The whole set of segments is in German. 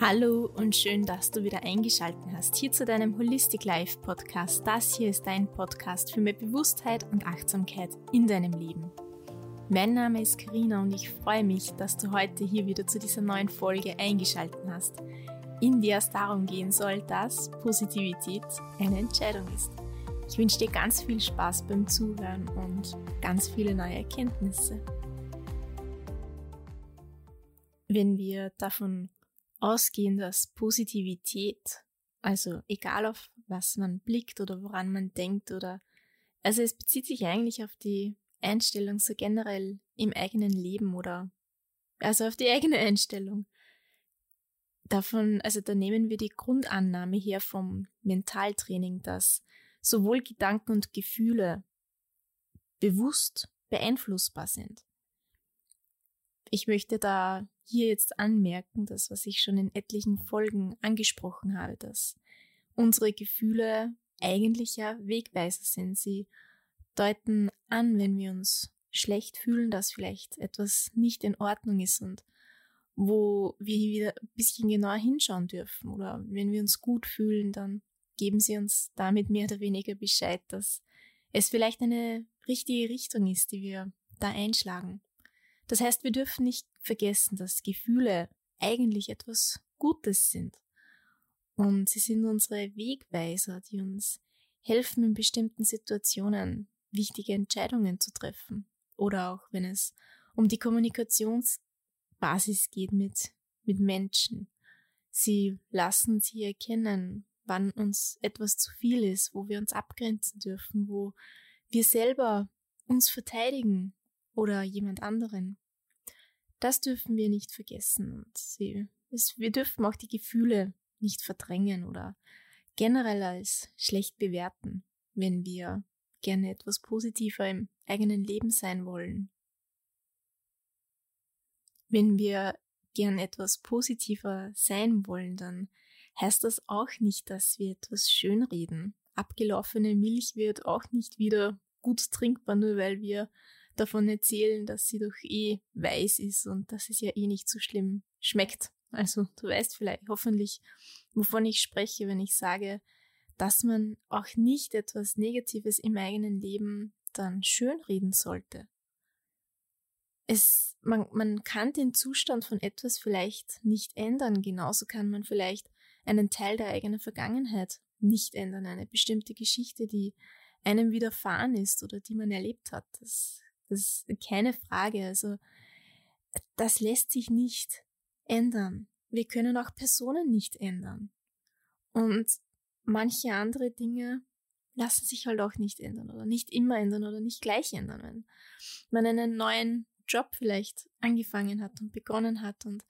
Hallo und schön, dass du wieder eingeschaltet hast hier zu deinem Holistic Life Podcast. Das hier ist dein Podcast für mehr Bewusstheit und Achtsamkeit in deinem Leben. Mein Name ist Karina und ich freue mich, dass du heute hier wieder zu dieser neuen Folge eingeschaltet hast, in der es darum gehen soll, dass Positivität eine Entscheidung ist. Ich wünsche dir ganz viel Spaß beim Zuhören und ganz viele neue Erkenntnisse. Wenn wir davon ausgehen, dass Positivität, also egal auf was man blickt oder woran man denkt oder, also es bezieht sich eigentlich auf die Einstellung so generell im eigenen Leben oder, also auf die eigene Einstellung. Davon, also da nehmen wir die Grundannahme her vom Mentaltraining, dass sowohl Gedanken und Gefühle bewusst beeinflussbar sind. Ich möchte da hier jetzt anmerken, das, was ich schon in etlichen Folgen angesprochen habe, dass unsere Gefühle eigentlich ja Wegweiser sind. Sie deuten an, wenn wir uns schlecht fühlen, dass vielleicht etwas nicht in Ordnung ist und wo wir wieder ein bisschen genauer hinschauen dürfen. Oder wenn wir uns gut fühlen, dann geben sie uns damit mehr oder weniger Bescheid, dass es vielleicht eine richtige Richtung ist, die wir da einschlagen. Das heißt, wir dürfen nicht vergessen, dass Gefühle eigentlich etwas Gutes sind. Und sie sind unsere Wegweiser, die uns helfen, in bestimmten Situationen wichtige Entscheidungen zu treffen. Oder auch wenn es um die Kommunikationsbasis geht mit, mit Menschen. Sie lassen sie erkennen, wann uns etwas zu viel ist, wo wir uns abgrenzen dürfen, wo wir selber uns verteidigen oder jemand anderen. Das dürfen wir nicht vergessen und sie, es, wir dürfen auch die Gefühle nicht verdrängen oder generell als schlecht bewerten, wenn wir gerne etwas positiver im eigenen Leben sein wollen. Wenn wir gern etwas positiver sein wollen, dann heißt das auch nicht, dass wir etwas schönreden. Abgelaufene Milch wird auch nicht wieder gut trinkbar, nur weil wir davon erzählen, dass sie doch eh weiß ist und dass es ja eh nicht so schlimm schmeckt. Also du weißt vielleicht hoffentlich, wovon ich spreche, wenn ich sage, dass man auch nicht etwas Negatives im eigenen Leben dann schönreden sollte. Es, man, man kann den Zustand von etwas vielleicht nicht ändern. Genauso kann man vielleicht einen Teil der eigenen Vergangenheit nicht ändern. Eine bestimmte Geschichte, die einem widerfahren ist oder die man erlebt hat. Das das ist keine Frage. Also, das lässt sich nicht ändern. Wir können auch Personen nicht ändern. Und manche andere Dinge lassen sich halt auch nicht ändern oder nicht immer ändern oder nicht gleich ändern. Wenn man einen neuen Job vielleicht angefangen hat und begonnen hat und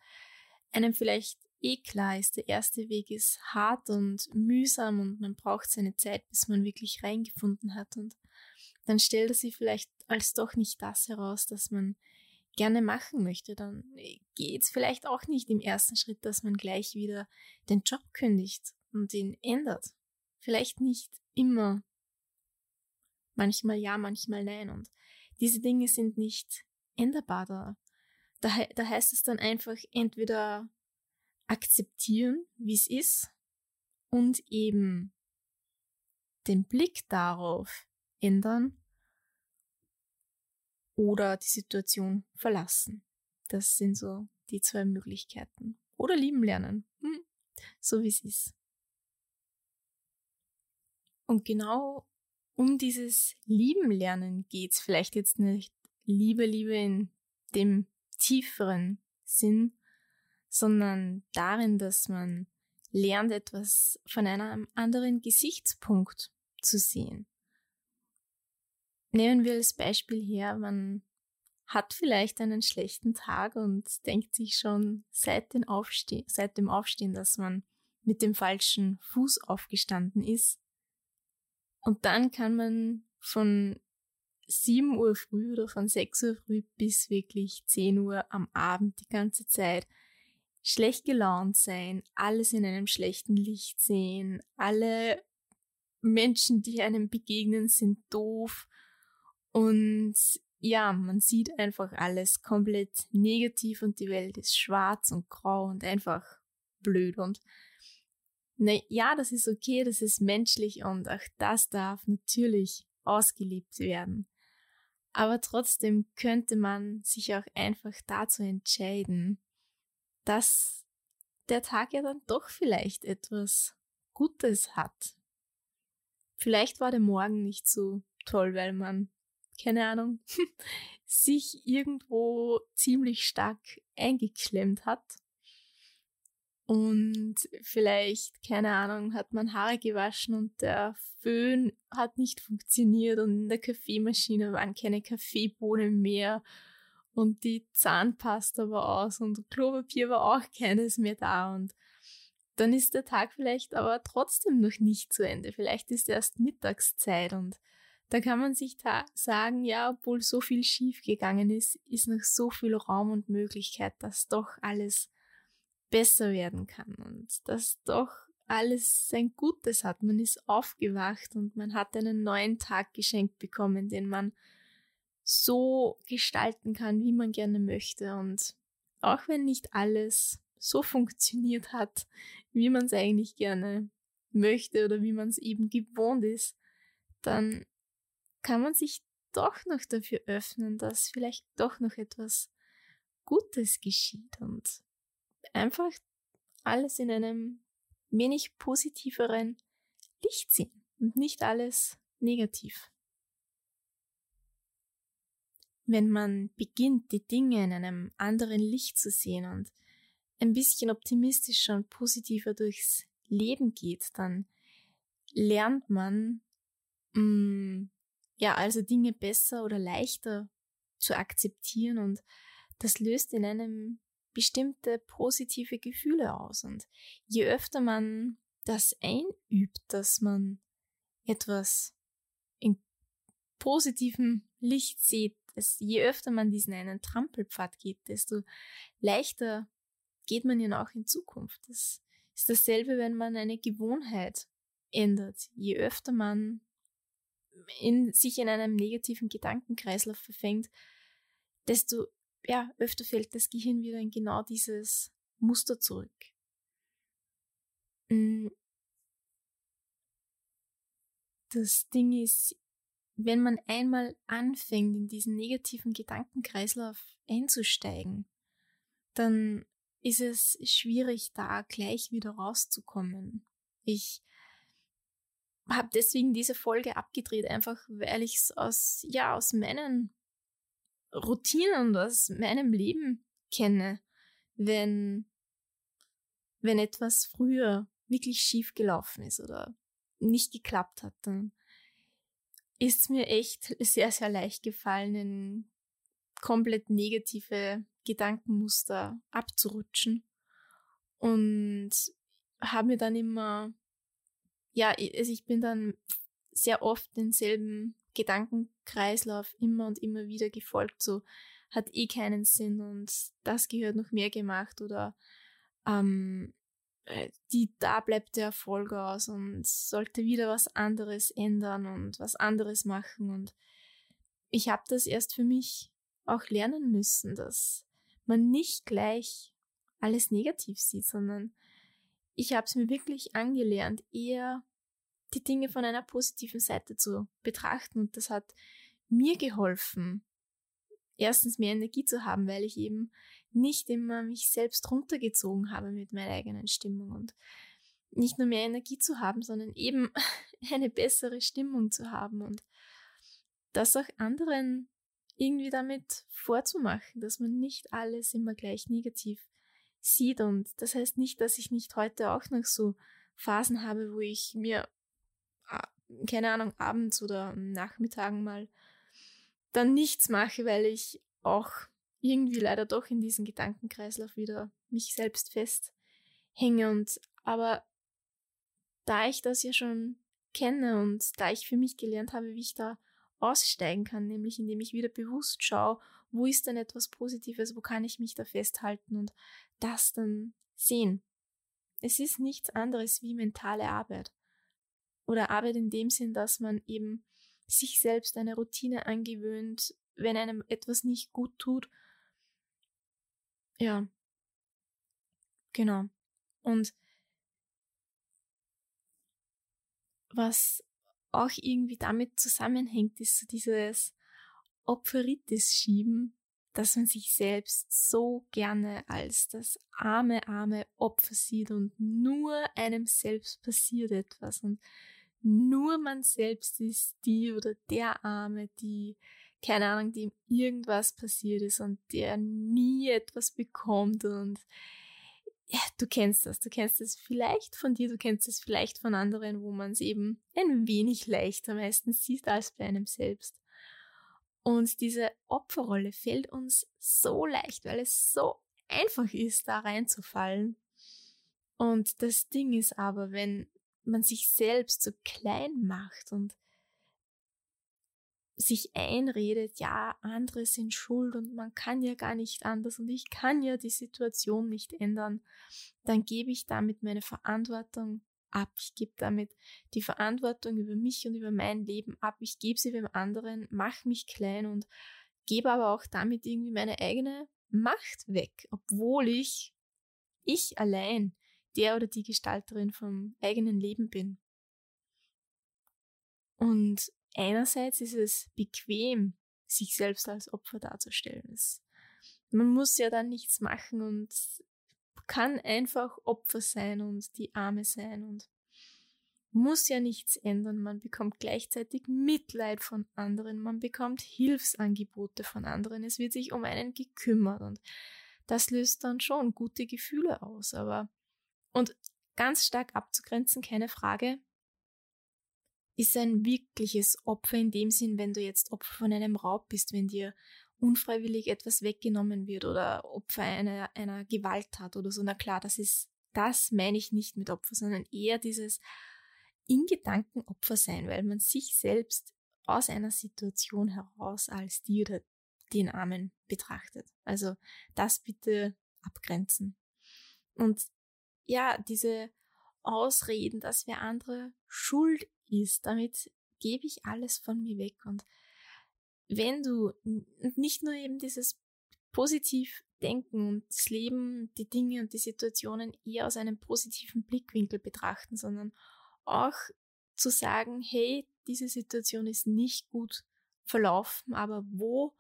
einem vielleicht eh klar ist, der erste Weg ist hart und mühsam und man braucht seine Zeit, bis man wirklich reingefunden hat und dann stellt er sich vielleicht als doch nicht das heraus, das man gerne machen möchte, dann geht es vielleicht auch nicht im ersten Schritt, dass man gleich wieder den Job kündigt und ihn ändert. Vielleicht nicht immer. Manchmal ja, manchmal nein. Und diese Dinge sind nicht änderbar da. Da, da heißt es dann einfach entweder akzeptieren, wie es ist, und eben den Blick darauf ändern oder die Situation verlassen. Das sind so die zwei Möglichkeiten. Oder lieben lernen. Hm, so wie es ist. Und genau um dieses Lieben lernen geht's vielleicht jetzt nicht Liebe, Liebe in dem tieferen Sinn, sondern darin, dass man lernt, etwas von einem anderen Gesichtspunkt zu sehen. Nehmen wir als Beispiel her, man hat vielleicht einen schlechten Tag und denkt sich schon seit, Aufste seit dem Aufstehen, dass man mit dem falschen Fuß aufgestanden ist. Und dann kann man von 7 Uhr früh oder von 6 Uhr früh bis wirklich 10 Uhr am Abend die ganze Zeit schlecht gelaunt sein, alles in einem schlechten Licht sehen, alle Menschen, die einem begegnen, sind doof und ja, man sieht einfach alles komplett negativ und die Welt ist schwarz und grau und einfach blöd und ne, ja, das ist okay, das ist menschlich und auch das darf natürlich ausgelebt werden. Aber trotzdem könnte man sich auch einfach dazu entscheiden, dass der Tag ja dann doch vielleicht etwas Gutes hat. Vielleicht war der Morgen nicht so toll, weil man, keine Ahnung, sich irgendwo ziemlich stark eingeklemmt hat. Und vielleicht, keine Ahnung, hat man Haare gewaschen und der Föhn hat nicht funktioniert und in der Kaffeemaschine waren keine Kaffeebohnen mehr und die Zahnpasta war aus und Klopapier war auch keines mehr da und dann ist der Tag vielleicht aber trotzdem noch nicht zu Ende. Vielleicht ist erst Mittagszeit und da kann man sich sagen, ja, obwohl so viel schief gegangen ist, ist noch so viel Raum und Möglichkeit, dass doch alles besser werden kann und dass doch alles sein Gutes hat. Man ist aufgewacht und man hat einen neuen Tag geschenkt bekommen, den man so gestalten kann, wie man gerne möchte. Und auch wenn nicht alles so funktioniert hat, wie man es eigentlich gerne möchte oder wie man es eben gewohnt ist, dann kann man sich doch noch dafür öffnen, dass vielleicht doch noch etwas Gutes geschieht und einfach alles in einem wenig positiveren Licht sehen und nicht alles negativ. Wenn man beginnt, die Dinge in einem anderen Licht zu sehen und ein bisschen optimistischer und positiver durchs Leben geht, dann lernt man mh, mm, ja also Dinge besser oder leichter zu akzeptieren und das löst in einem bestimmte positive Gefühle aus. Und je öfter man das einübt, dass man etwas in positivem Licht sieht, je öfter man diesen einen Trampelpfad geht, desto leichter geht man ihn auch in Zukunft. Das ist dasselbe, wenn man eine Gewohnheit ändert. Je öfter man in, sich in einem negativen Gedankenkreislauf verfängt, desto ja, öfter fällt das Gehirn wieder in genau dieses Muster zurück. Mm. Das Ding ist, wenn man einmal anfängt, in diesen negativen Gedankenkreislauf einzusteigen, dann ist es schwierig, da gleich wieder rauszukommen. Ich habe deswegen diese Folge abgedreht, einfach weil ich es aus, ja, aus meinen Routinen und aus meinem Leben kenne, wenn, wenn etwas früher wirklich schief gelaufen ist oder nicht geklappt hat, dann ist mir echt sehr, sehr leicht gefallen, in komplett negative Gedankenmuster abzurutschen. Und habe mir dann immer, ja, also ich bin dann sehr oft denselben Gedankenkreislauf immer und immer wieder gefolgt, so hat eh keinen Sinn und das gehört noch mehr gemacht oder ähm, äh, die, da bleibt der Erfolg aus und sollte wieder was anderes ändern und was anderes machen und ich habe das erst für mich auch lernen müssen, dass man nicht gleich alles negativ sieht, sondern ich habe es mir wirklich angelernt, eher die Dinge von einer positiven Seite zu betrachten. Und das hat mir geholfen, erstens mehr Energie zu haben, weil ich eben nicht immer mich selbst runtergezogen habe mit meiner eigenen Stimmung und nicht nur mehr Energie zu haben, sondern eben eine bessere Stimmung zu haben und das auch anderen irgendwie damit vorzumachen, dass man nicht alles immer gleich negativ sieht und das heißt nicht, dass ich nicht heute auch noch so Phasen habe, wo ich mir keine Ahnung, abends oder Nachmittagen mal dann nichts mache, weil ich auch irgendwie leider doch in diesen Gedankenkreislauf wieder mich selbst festhänge und aber da ich das ja schon kenne und da ich für mich gelernt habe, wie ich da aussteigen kann, nämlich indem ich wieder bewusst schaue, wo ist denn etwas Positives, wo kann ich mich da festhalten und das dann sehen. Es ist nichts anderes wie mentale Arbeit oder Arbeit in dem Sinn, dass man eben sich selbst eine Routine angewöhnt, wenn einem etwas nicht gut tut. Ja, genau. Und was auch irgendwie damit zusammenhängt, ist so dieses Opferitis schieben, dass man sich selbst so gerne als das arme, arme Opfer sieht und nur einem selbst passiert etwas und nur man selbst ist die oder der Arme, die, keine Ahnung, dem irgendwas passiert ist und der nie etwas bekommt und ja, du kennst das, du kennst es vielleicht von dir, du kennst es vielleicht von anderen, wo man es eben ein wenig leichter meistens sieht als bei einem selbst. Und diese Opferrolle fällt uns so leicht, weil es so einfach ist, da reinzufallen. Und das Ding ist aber, wenn man sich selbst so klein macht und sich einredet, ja, andere sind schuld und man kann ja gar nicht anders und ich kann ja die Situation nicht ändern, dann gebe ich damit meine Verantwortung ab. Ich gebe damit die Verantwortung über mich und über mein Leben ab. Ich gebe sie beim anderen, mache mich klein und gebe aber auch damit irgendwie meine eigene Macht weg, obwohl ich, ich allein der oder die Gestalterin vom eigenen Leben bin. Und einerseits ist es bequem, sich selbst als Opfer darzustellen. Es, man muss ja dann nichts machen und kann einfach Opfer sein und die Arme sein und muss ja nichts ändern. Man bekommt gleichzeitig Mitleid von anderen, man bekommt Hilfsangebote von anderen, es wird sich um einen gekümmert und das löst dann schon gute Gefühle aus. Aber und ganz stark abzugrenzen, keine Frage, ist ein wirkliches Opfer in dem Sinn, wenn du jetzt Opfer von einem Raub bist, wenn dir unfreiwillig etwas weggenommen wird oder Opfer einer, einer Gewalttat oder so. Na klar, das ist, das meine ich nicht mit Opfer, sondern eher dieses in Gedanken Opfer sein, weil man sich selbst aus einer Situation heraus als die oder den Armen betrachtet. Also das bitte abgrenzen. Und ja, diese Ausreden, dass wer andere schuld ist, damit gebe ich alles von mir weg. Und wenn du nicht nur eben dieses positiv denken und das Leben, die Dinge und die Situationen eher aus einem positiven Blickwinkel betrachten, sondern auch zu sagen, hey, diese Situation ist nicht gut verlaufen, aber wo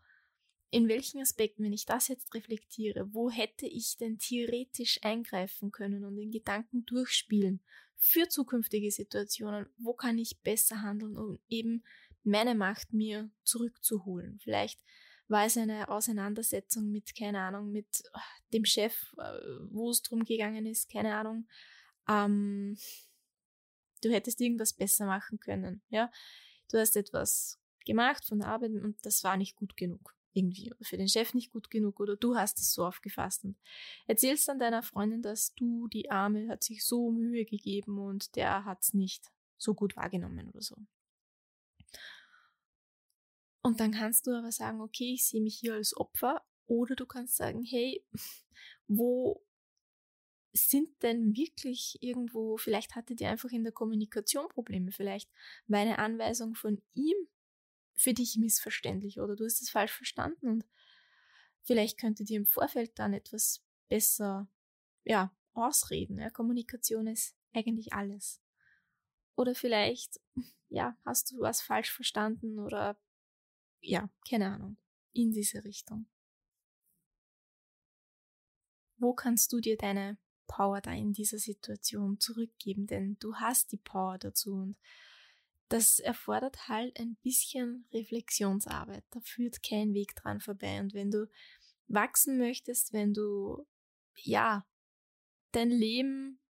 in welchen Aspekten, wenn ich das jetzt reflektiere, wo hätte ich denn theoretisch eingreifen können und in Gedanken durchspielen für zukünftige Situationen, wo kann ich besser handeln, um eben meine Macht mir zurückzuholen. Vielleicht war es eine Auseinandersetzung mit, keine Ahnung, mit ah, dem Chef, äh, wo es drum gegangen ist, keine Ahnung. Ähm, du hättest irgendwas besser machen können, ja. Du hast etwas gemacht von der Arbeit und das war nicht gut genug irgendwie für den Chef nicht gut genug oder du hast es so aufgefasst und erzählst dann deiner Freundin, dass du, die Arme, hat sich so Mühe gegeben und der hat es nicht so gut wahrgenommen oder so. Und dann kannst du aber sagen, okay, ich sehe mich hier als Opfer oder du kannst sagen, hey, wo sind denn wirklich irgendwo, vielleicht hattet ihr einfach in der Kommunikation Probleme, vielleicht war eine Anweisung von ihm für dich missverständlich oder du hast es falsch verstanden und vielleicht könntet ihr im Vorfeld dann etwas besser, ja, ausreden. Ja? Kommunikation ist eigentlich alles. Oder vielleicht, ja, hast du was falsch verstanden oder, ja, keine Ahnung, in diese Richtung. Wo kannst du dir deine Power da in dieser Situation zurückgeben? Denn du hast die Power dazu und das erfordert halt ein bisschen Reflexionsarbeit. Da führt kein Weg dran vorbei. Und wenn du wachsen möchtest, wenn du, ja, dein Leben,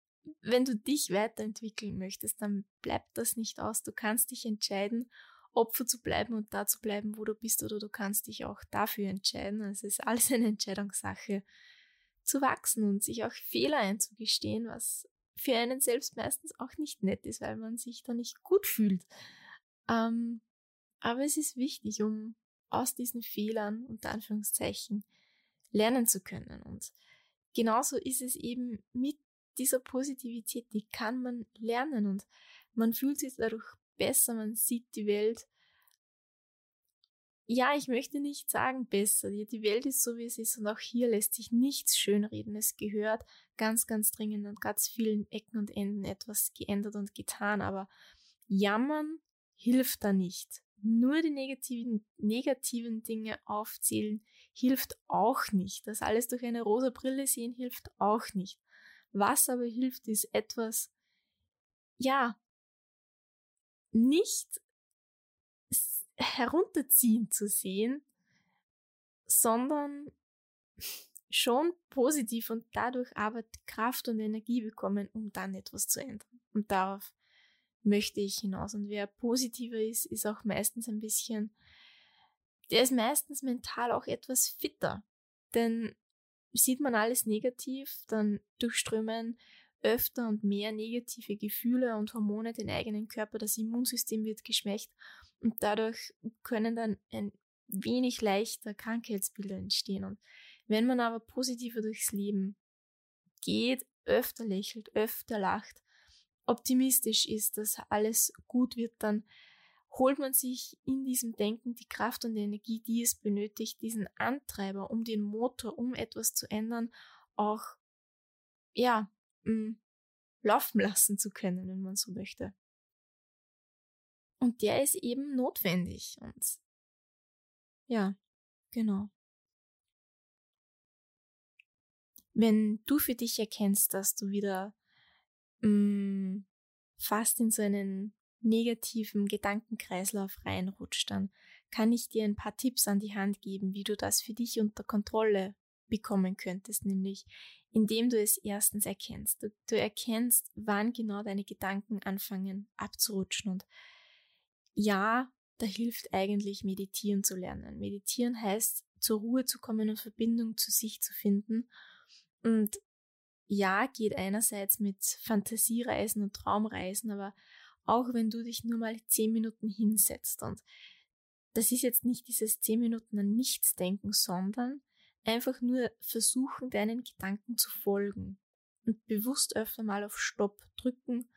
wenn du dich weiterentwickeln möchtest, dann bleibt das nicht aus. Du kannst dich entscheiden, Opfer zu bleiben und da zu bleiben, wo du bist, oder du kannst dich auch dafür entscheiden. Also es ist alles eine Entscheidungssache, zu wachsen und sich auch Fehler einzugestehen, was für einen selbst meistens auch nicht nett ist, weil man sich da nicht gut fühlt. Ähm, aber es ist wichtig, um aus diesen Fehlern, unter Anführungszeichen, lernen zu können. Und genauso ist es eben mit dieser Positivität, die kann man lernen und man fühlt sich dadurch besser, man sieht die Welt ja, ich möchte nicht sagen besser. Die Welt ist so, wie es ist und auch hier lässt sich nichts schönreden. Es gehört ganz, ganz dringend an ganz vielen Ecken und Enden etwas geändert und getan, aber jammern hilft da nicht. Nur die negativen, negativen Dinge aufzählen hilft auch nicht. Das alles durch eine rosa Brille sehen hilft auch nicht. Was aber hilft, ist etwas, ja, nicht herunterziehen zu sehen, sondern schon positiv und dadurch aber Kraft und Energie bekommen, um dann etwas zu ändern. Und darauf möchte ich hinaus. Und wer positiver ist, ist auch meistens ein bisschen, der ist meistens mental auch etwas fitter. Denn sieht man alles negativ, dann durchströmen öfter und mehr negative Gefühle und Hormone den eigenen Körper, das Immunsystem wird geschwächt und dadurch können dann ein wenig leichter Krankheitsbilder entstehen. Und wenn man aber positiver durchs Leben geht, öfter lächelt, öfter lacht, optimistisch ist, dass alles gut wird, dann holt man sich in diesem Denken die Kraft und die Energie, die es benötigt, diesen Antreiber, um den Motor, um etwas zu ändern, auch, ja, mh, mm, laufen lassen zu können, wenn man so möchte. Und der ist eben notwendig. Und ja, genau. Wenn du für dich erkennst, dass du wieder mh, mm, fast in so einen negativen Gedankenkreislauf reinrutscht, dann kann ich dir ein paar Tipps an die Hand geben, wie du das für dich unter Kontrolle bekommen könntest, nämlich indem du es erstens erkennst. Du, du erkennst, wann genau deine Gedanken anfangen abzurutschen und ja, da hilft eigentlich Meditieren zu lernen. Meditieren heißt, zur Ruhe zu kommen und Verbindung zu sich zu finden. Und ja, geht einerseits mit Fantasiereisen und Traumreisen, aber auch wenn du dich nur mal zehn Minuten hinsetzt und das ist jetzt nicht dieses zehn Minuten an nichts denken, sondern einfach nur versuchen, deinen Gedanken zu folgen und bewusst öfter mal auf Stopp drücken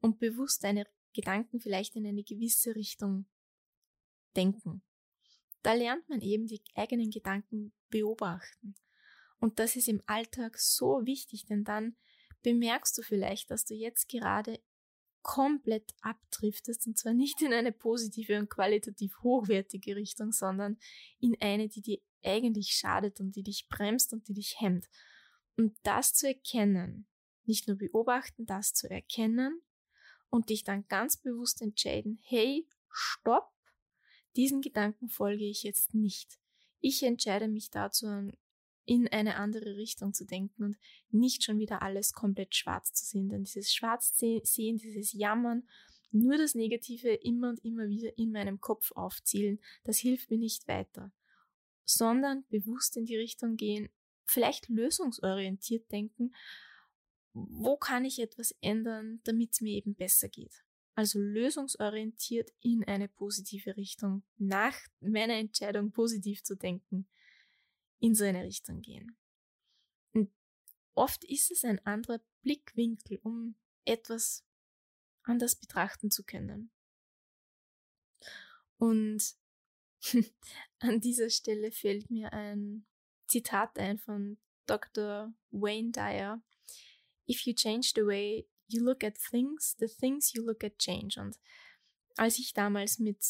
und bewusst deine Gedanken vielleicht in eine gewisse Richtung denken. Da lernt man eben die eigenen Gedanken beobachten. Und das ist im Alltag so wichtig, denn dann bemerkst du vielleicht, dass du jetzt gerade komplett abdriftest und zwar nicht in eine positive und qualitativ hochwertige Richtung, sondern in eine, die dir eigentlich schadet und die dich bremst und die dich hemmt. Und das zu erkennen, nicht nur beobachten, das zu erkennen und dich dann ganz bewusst entscheiden, hey, stopp, diesen Gedanken folge ich jetzt nicht. Ich entscheide mich dazu, in eine andere Richtung zu denken und nicht schon wieder alles komplett schwarz zu sehen. Denn dieses Schwarzsehen, dieses Jammern, nur das Negative immer und immer wieder in meinem Kopf aufzielen, das hilft mir nicht weiter. Sondern bewusst in die Richtung gehen, vielleicht lösungsorientiert denken wo kann ich etwas ändern, damit es mir eben besser geht. Also lösungsorientiert in eine positive Richtung, nach meiner Entscheidung positiv zu denken, in so eine Richtung gehen. Und oft ist es ein anderer Blickwinkel, um etwas anders betrachten zu können. Und an dieser Stelle fällt mir ein Zitat ein von Dr. Wayne Dyer, if you change the way you look at things, the things you look at change. Und als ich damals mit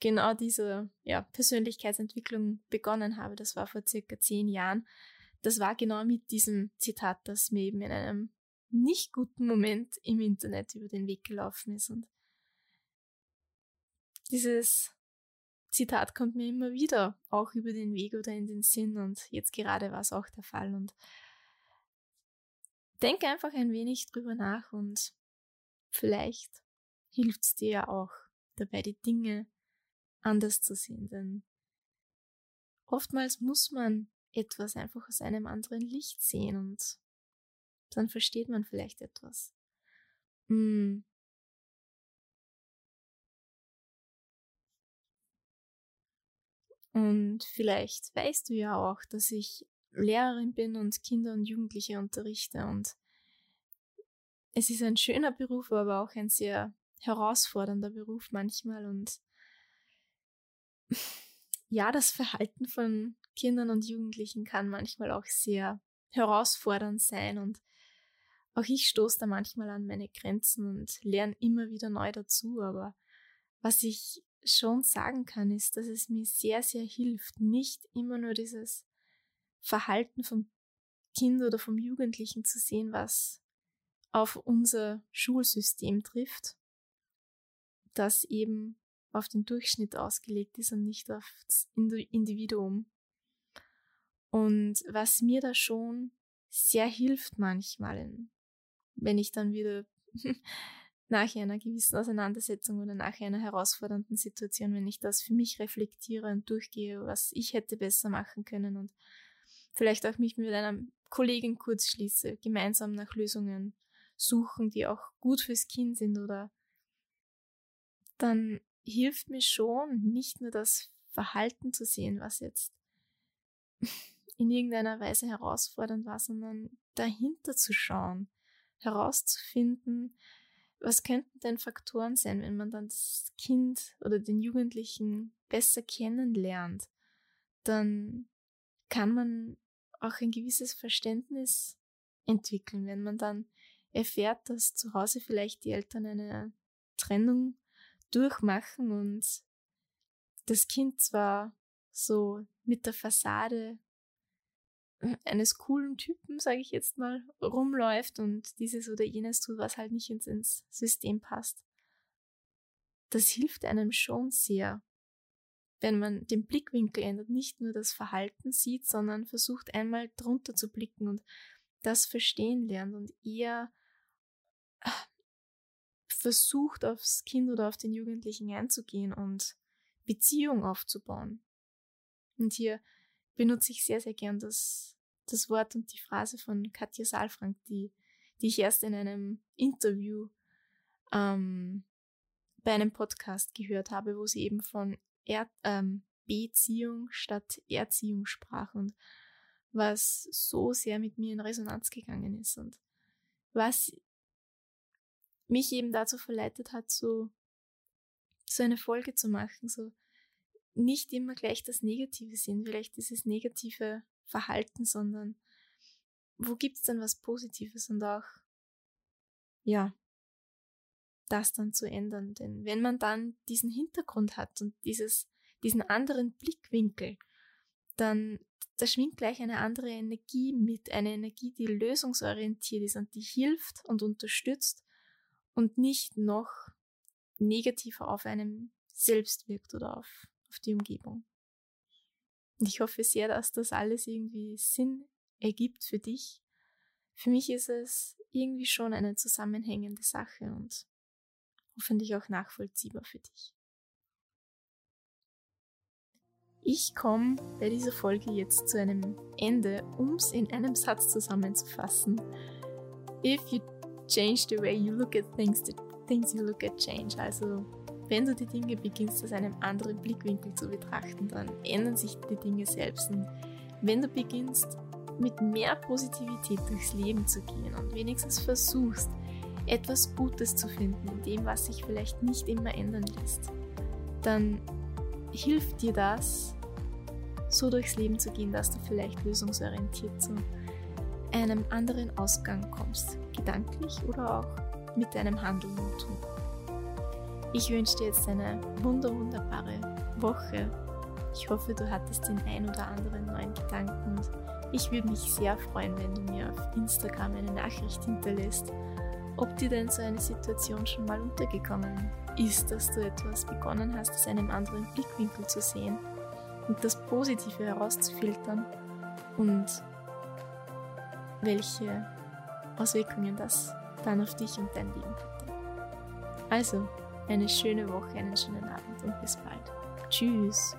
genau dieser ja, Persönlichkeitsentwicklung begonnen habe, das war vor circa zehn Jahren, das war genau mit diesem Zitat, das mir eben in einem nicht guten Moment im Internet über den Weg gelaufen ist. Und dieses Zitat kommt mir immer wieder auch über den Weg oder in den Sinn und jetzt gerade war es auch der Fall. Und denk einfach ein wenig drüber nach und vielleicht hilft es dir ja auch dabei, die Dinge anders zu sehen. Denn oftmals muss man etwas einfach aus einem anderen Licht sehen und dann versteht man vielleicht etwas. Mm. Und vielleicht weißt du ja auch, dass ich Lehrerin bin und Kinder und Jugendliche unterrichte. Und es ist ein schöner Beruf, aber auch ein sehr herausfordernder Beruf manchmal. Und ja, das Verhalten von Kindern und Jugendlichen kann manchmal auch sehr herausfordernd sein und auch ich stoße da manchmal an meine Grenzen und lerne immer wieder neu dazu. Aber was ich schon sagen kann, ist, dass es mir sehr, sehr hilft, nicht immer nur dieses Verhalten vom Kind oder vom Jugendlichen zu sehen, was auf unser Schulsystem trifft, das eben auf den Durchschnitt ausgelegt ist und nicht auf das Individuum. Und was mir da schon sehr hilft manchmal, wenn ich dann wieder nach einer gewissen Auseinandersetzung oder nach einer herausfordernden Situation, wenn ich das für mich reflektiere und durchgehe, was ich hätte besser machen können und vielleicht auch mich mit einer Kollegin kurz schließe, gemeinsam nach Lösungen suchen, die auch gut fürs Kind sind oder dann hilft mir schon, nicht nur das Verhalten zu sehen, was jetzt in irgendeiner Weise herausfordernd war, sondern dahinter zu schauen, herauszufinden, was könnten denn Faktoren sein, wenn man dann das Kind oder den Jugendlichen besser kennenlernt, dann kann man auch ein gewisses Verständnis entwickeln, wenn man dann erfährt, dass zu Hause vielleicht die Eltern eine Trennung durchmachen und das Kind zwar so mit der Fassade eines coolen Typen, sage ich jetzt mal, rumläuft und dieses oder jenes tut, was halt nicht ins, ins System passt. Das hilft einem schon sehr, wenn man den Blickwinkel ändert, nicht nur das Verhalten sieht, sondern versucht einmal drunter zu blicken und das verstehen lernt und eher äh, versucht, aufs Kind oder auf den Jugendlichen einzugehen und Beziehung aufzubauen. Und hier benutze ich sehr, sehr gern das, das Wort und die Phrase von Katja Saalfrank, die, die ich erst in einem Interview ähm, bei einem Podcast gehört habe, wo sie eben von er ähm, Beziehung statt Erziehung sprach und was so sehr mit mir in Resonanz gegangen ist und was mich eben dazu verleitet hat, so, so eine Folge zu machen, so nicht immer gleich das Negative sehen, vielleicht dieses negative Verhalten, sondern wo gibt's denn was Positives und auch, ja, das dann zu ändern. Denn wenn man dann diesen Hintergrund hat und dieses, diesen anderen Blickwinkel, dann da schwingt gleich eine andere Energie mit, eine Energie, die lösungsorientiert ist und die hilft und unterstützt und nicht noch negativer auf einem selbst wirkt oder auf, auf die Umgebung. Und ich hoffe sehr, dass das alles irgendwie Sinn ergibt für dich. Für mich ist es irgendwie schon eine zusammenhängende Sache und hoffentlich auch nachvollziehbar für dich. Ich komme bei dieser Folge jetzt zu einem Ende, um es in einem Satz zusammenzufassen. If you change the way you look at things, the things you look at change. Also, wenn du die Dinge beginnst aus einem anderen Blickwinkel zu betrachten, dann ändern sich die Dinge selbst. Und wenn du beginnst, mit mehr Positivität durchs Leben zu gehen und wenigstens versuchst, etwas Gutes zu finden in dem, was sich vielleicht nicht immer ändern lässt, dann hilft dir das, so durchs Leben zu gehen, dass du vielleicht lösungsorientiert zu einem anderen Ausgang kommst, gedanklich oder auch mit deinem Handeln und Tun. Ich wünsche dir jetzt eine wunder wunderbare Woche. Ich hoffe, du hattest den ein oder anderen neuen Gedanken und ich würde mich sehr freuen, wenn du mir auf Instagram eine Nachricht hinterlässt, ob dir denn so eine Situation schon mal untergekommen ist, dass du etwas begonnen hast, aus einem anderen Blickwinkel zu sehen und das Positive herauszufiltern und welche Auswirkungen das dann auf dich und dein Leben hatte. Also, eine schöne Woche, einen schönen Abend und bis bald. Tschüss.